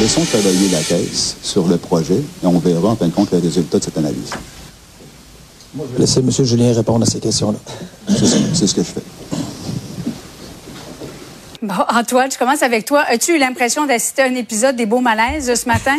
Laissons travailler la Caisse sur le projet et on verra en fin de compte le résultat de cette analyse. Laissez M. Julien répondre à ces questions-là. C'est ça, c'est ce que je fais. Bon, Antoine, je commence avec toi. As-tu eu l'impression d'assister à un épisode des Beaux Malaises ce matin?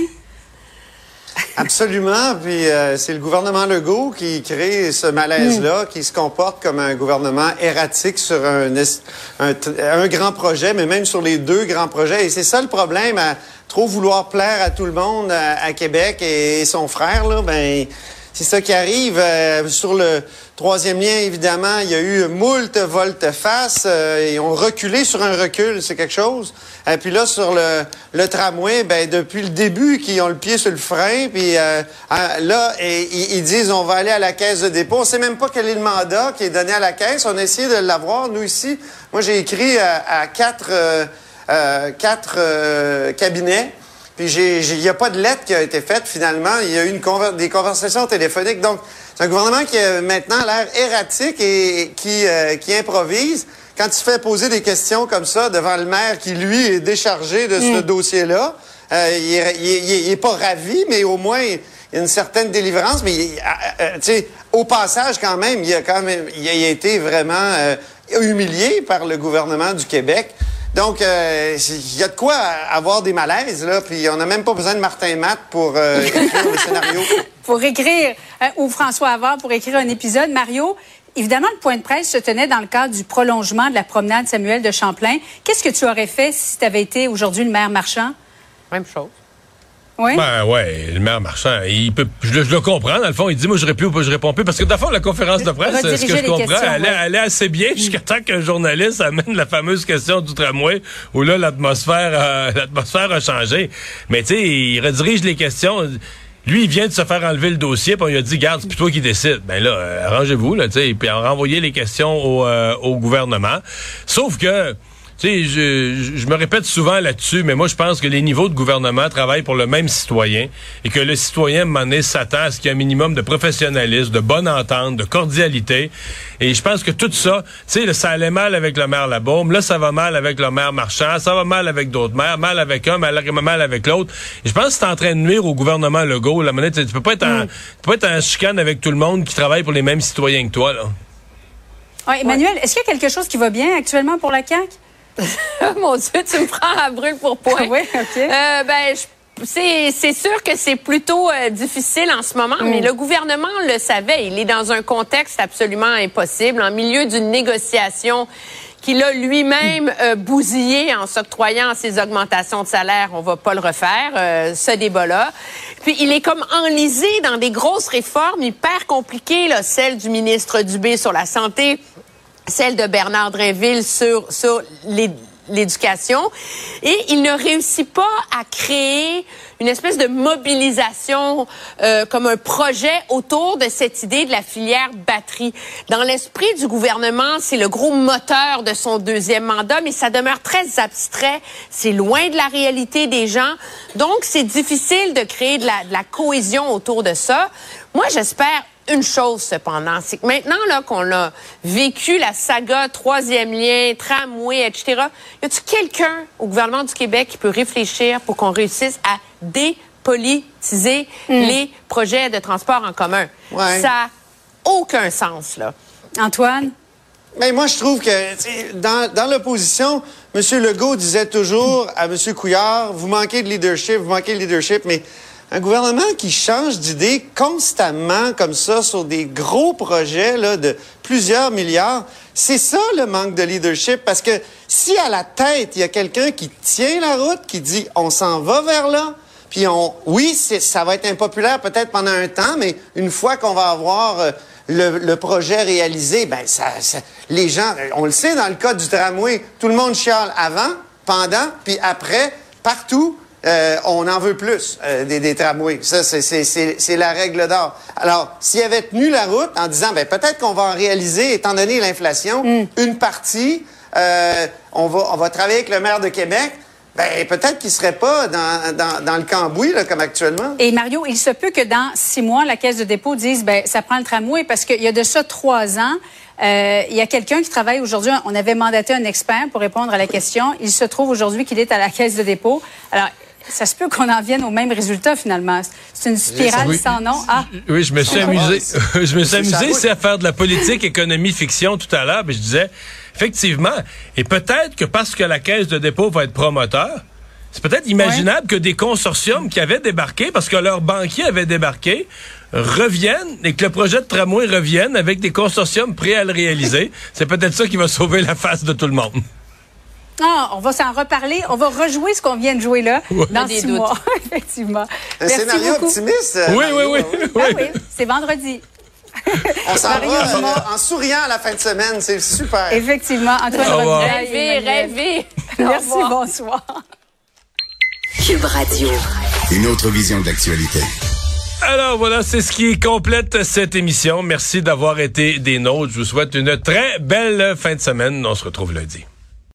Absolument. Puis euh, c'est le gouvernement Legault qui crée ce malaise-là, qui se comporte comme un gouvernement erratique sur un, grand projet, mais même sur les deux grands projets. Et c'est ça le problème, à trop vouloir plaire à tout le monde à, à Québec et, son frère, là, ben c'est ça qui arrive. Euh, sur le troisième lien, évidemment, il y a eu moult volte-face. Euh, ils ont reculé sur un recul, c'est quelque chose. Et puis là, sur le, le tramway, ben depuis le début, qu'ils ont le pied sur le frein, puis euh, là, et, ils, disent on va aller à la caisse de dépôt. On sait même pas quel est le mandat qui est donné à la caisse. On a essayé de l'avoir, nous ici. Moi, j'ai écrit à, à quatre, euh, quatre euh, cabinets. Puis il n'y a pas de lettre qui a été faite finalement. Il y a eu une conver- des conversations téléphoniques. Donc, c'est un gouvernement qui a maintenant l'air erratique et qui, euh, qui improvise. Quand se fait poser des questions comme ça devant le maire qui, lui, est déchargé de ce dossier-là, euh, il, est, il est- il est- il est pas ravi, mais au moins, il y a une certaine délivrance. Mais, euh, tu sais, au passage, quand même, il a quand même il a été vraiment humilié par le gouvernement du Québec. Donc, euh, il y a de quoi avoir des malaises, là, puis on n'a même pas besoin de Martin Matt pour euh, écrire le scénario. Pour écrire, euh, ou François Havard pour écrire un épisode. Mario, évidemment, le point de presse se tenait dans le cadre du prolongement de la promenade Samuel de Champlain. Qu'est-ce que tu aurais fait si tu avais été aujourd'hui le maire marchand? Même chose. Oui? Ben ouais, le maire marchand, il peut, je, le- je le comprends, dans le fond, il dit, moi je réponds ou réponds plus, parce que dans le fond, la conférence de presse, ce que je comprends, elle, est- ouais. elle est assez bien jusqu'à temps qu'un journaliste amène la fameuse question du tramway, où là, l'atmosphère, a- l'atmosphère a changé. Mais tu sais, il redirige les questions. Lui, il vient de se faire enlever le dossier, puis on lui a dit, garde, c'est toi qui décide. Ben là, euh, arrangez-vous, là, tu sais, puis renvoyer les questions au, euh, au gouvernement. Sauf que, sais, je, je- me répète souvent là-dessus, mais moi, je pense que les niveaux de gouvernement travaillent pour le même citoyen et que le citoyen, à un moment donné, s'attend à ce qu'il y ait un minimum de professionnalisme, de bonne entente, de cordialité. Et je pense que tout ça, tu sais, ça allait mal avec le maire Labaume, là, ça va mal avec le maire Marchand, ça va mal avec d'autres maires, mal avec un, mal, mal avec l'autre. Je pense que c'est en train de nuire au gouvernement Legault. La monnaie, tu tu peux pas être en, tu peux pas être en chicane avec tout le monde qui travaille pour les mêmes citoyens que toi, là. Ouais, Emmanuel, est-ce qu'il y a quelque chose qui va bien actuellement pour la CAQ? Mon Dieu, tu me prends à brûle pour point. Oui, OK. Euh, ben, je- c'est sûr que c'est plutôt euh, difficile en ce moment, mais le gouvernement le savait. Il est dans un contexte absolument impossible, en milieu d'une négociation qu'il a lui-même euh, bousillé en s'octroyant ses augmentations de salaire. On va pas le refaire, euh, ce débat-là. Puis il est comme enlisé dans des grosses réformes hyper compliquées, là, celle du ministre Dubé sur la santé, celle de Bernard Drinville sur, sur l'éducation. Et il ne réussit pas à créer une espèce de mobilisation euh, comme un projet autour de cette idée de la filière batterie. Dans l'esprit du gouvernement, c'est le gros moteur de son deuxième mandat, mais ça demeure très abstrait. C'est loin de la réalité des gens. Donc, c'est difficile de créer de la, de la cohésion autour de ça. Moi, j'espère une chose cependant, c'est que maintenant là qu'on a vécu la saga troisième lien, tramway, etc. Y a-t-il quelqu'un au gouvernement du Québec qui peut réfléchir pour qu'on réussisse à dépolitiser les projets de transport en commun? Ouais. Ça a aucun sens là. Antoine? Mais moi, je trouve que dans, dans l'opposition, M. Legault disait toujours à M. Couillard, vous manquez de leadership, vous manquez de leadership, mais un gouvernement qui change d'idée constamment comme ça sur des gros projets là, de plusieurs milliards, c'est ça le manque de leadership. Parce que si à la tête, il y a quelqu'un qui tient la route, qui dit on s'en va vers là, puis on, oui, ça va être impopulaire peut-être pendant un temps, mais une fois qu'on va avoir euh, le, le projet réalisé, ben ça, ça- les gens, on le sait dans le cas du tramway, tout le monde chiale avant, pendant, puis après, partout. Euh, on en veut plus euh, des, des tramways. Ça, c'est- la règle d'or. Alors, s'il avait tenu la route en disant, ben peut-être qu'on va en réaliser, étant donné l'inflation, une partie, euh, on, va, on va travailler avec le maire de Québec, ben peut-être qu'il serait pas dans, dans, dans le cambouis, là, comme actuellement. Et Mario, il se peut que dans six mois, la Caisse de dépôt dise, ben, ça prend le tramway parce qu'il y a de ça trois ans. euh, il y a quelqu'un qui travaille aujourd'hui. On avait mandaté un expert pour répondre à la question. Il se trouve aujourd'hui qu'il est à la Caisse de dépôt. Alors, ça se peut qu'on en vienne au même résultat finalement. C'est une spirale Oui. sans nom. Ah, Oui, je me suis amusé. je me suis amusé, c'est à faire de la politique, économie, fiction tout à l'heure. Mais je disais, effectivement, et peut-être que parce que la caisse de dépôt va être promoteur, c'est peut-être imaginable que des consortiums qui avaient débarqué, parce que leurs banquiers avaient débarqué, reviennent et que le projet de tramway revienne avec des consortiums prêts à le réaliser. c'est peut-être ça qui va sauver la face de tout le monde. Ah, on va s'en reparler. On va rejouer ce qu'on vient de jouer là dans Des six doutes. mois. Effectivement. Un Merci scénario beaucoup. optimiste. Oui, oui, Mario, oui. oui. Ah oui, c'est vendredi. On s'en va euh, en souriant à la fin de semaine. C'est super. Effectivement, Antoine. Robitaille Rêvez, rêvez. Merci, bonsoir. Cube Radio. Une autre vision de l'actualité. Alors voilà, c'est ce qui complète cette émission. Merci d'avoir été des nôtres. Je vous souhaite une très belle fin de semaine. On se retrouve lundi.